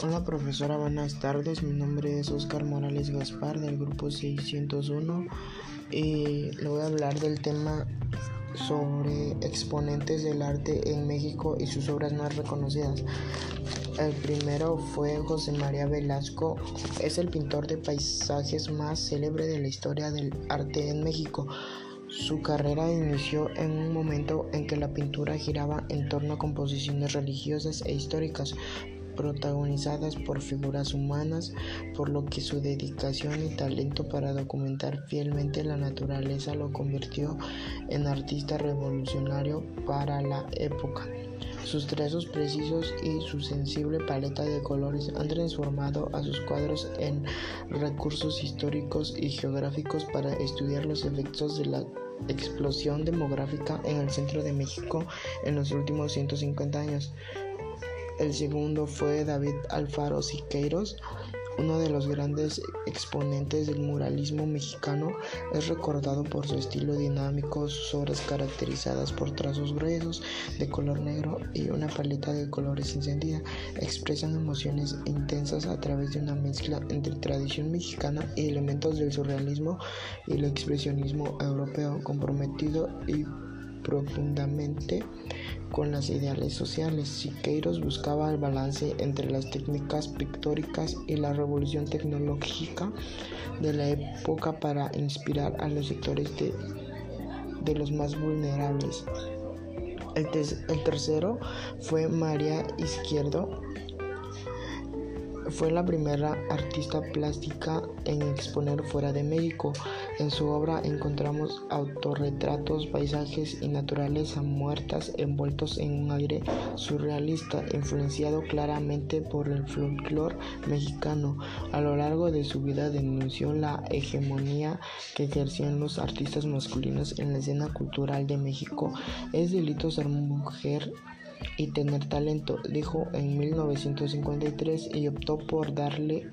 Hola profesora, buenas tardes. Mi nombre es Oscar Morales Gaspar del grupo 601 y le voy a hablar del tema sobre exponentes del arte en México y sus obras más reconocidas. El primero fue José María Velasco, es el pintor de paisajes más célebre de la historia del arte en México. Su carrera inició en un momento en que la pintura giraba en torno a composiciones religiosas e históricas, protagonizadas por figuras humanas, por lo que su dedicación y talento para documentar fielmente la naturaleza lo convirtió en artista revolucionario para la época. Sus trazos precisos y su sensible paleta de colores han transformado a sus cuadros en recursos históricos y geográficos para estudiar los efectos de la explosión demográfica en el centro de México en los últimos 150 años. El segundo fue David Alfaro Siqueiros, uno de los grandes exponentes del muralismo mexicano. Es recordado por su estilo dinámico, sus obras caracterizadas por trazos gruesos de color negro y una paleta de colores encendida expresan emociones intensas a través de una mezcla entre tradición mexicana y elementos del surrealismo y el expresionismo europeo comprometido y profundamente con las ideales sociales. Siqueiros buscaba el balance entre las técnicas pictóricas y la revolución tecnológica de la época para inspirar a los sectores de, los más vulnerables. El tercero fue María Izquierdo, fue la primera artista plástica en exponer fuera de México. En su obra encontramos autorretratos, paisajes y naturaleza muertas envueltos en un aire surrealista, influenciado claramente por el folclore mexicano. A lo largo de su vida denunció la hegemonía que ejercían los artistas masculinos en la escena cultural de México. Es delito ser mujer y tener talento, dijo en 1953 y optó por darle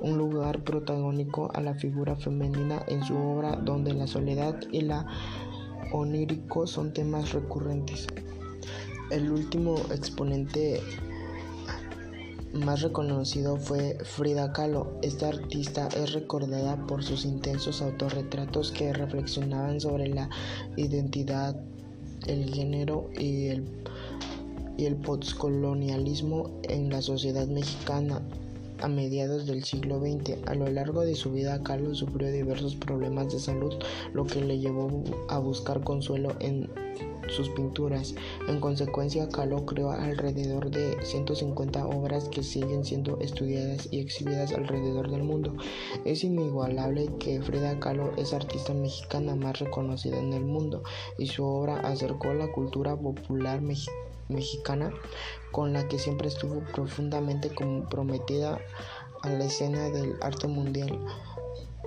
un lugar protagónico a la figura femenina en su obra donde la soledad y la onírico son temas recurrentes. El último exponente más reconocido fue Frida Kahlo. Esta artista es recordada por sus intensos autorretratos que reflexionaban sobre la identidad, el género y el y el postcolonialismo en la sociedad mexicana a mediados del siglo XX. A lo largo de su vida, Carlos sufrió diversos problemas de salud, lo que le llevó a buscar consuelo en sus pinturas. En consecuencia, Kahlo creó alrededor de 150 obras que siguen siendo estudiadas y exhibidas alrededor del mundo. Es inigualable que Frida Kahlo es artista mexicana más reconocida en el mundo y su obra acercó la cultura popular mexicana con la que siempre estuvo profundamente comprometida a la escena del arte mundial.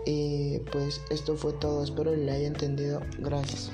Y pues esto fue todo, espero le haya entendido. Gracias.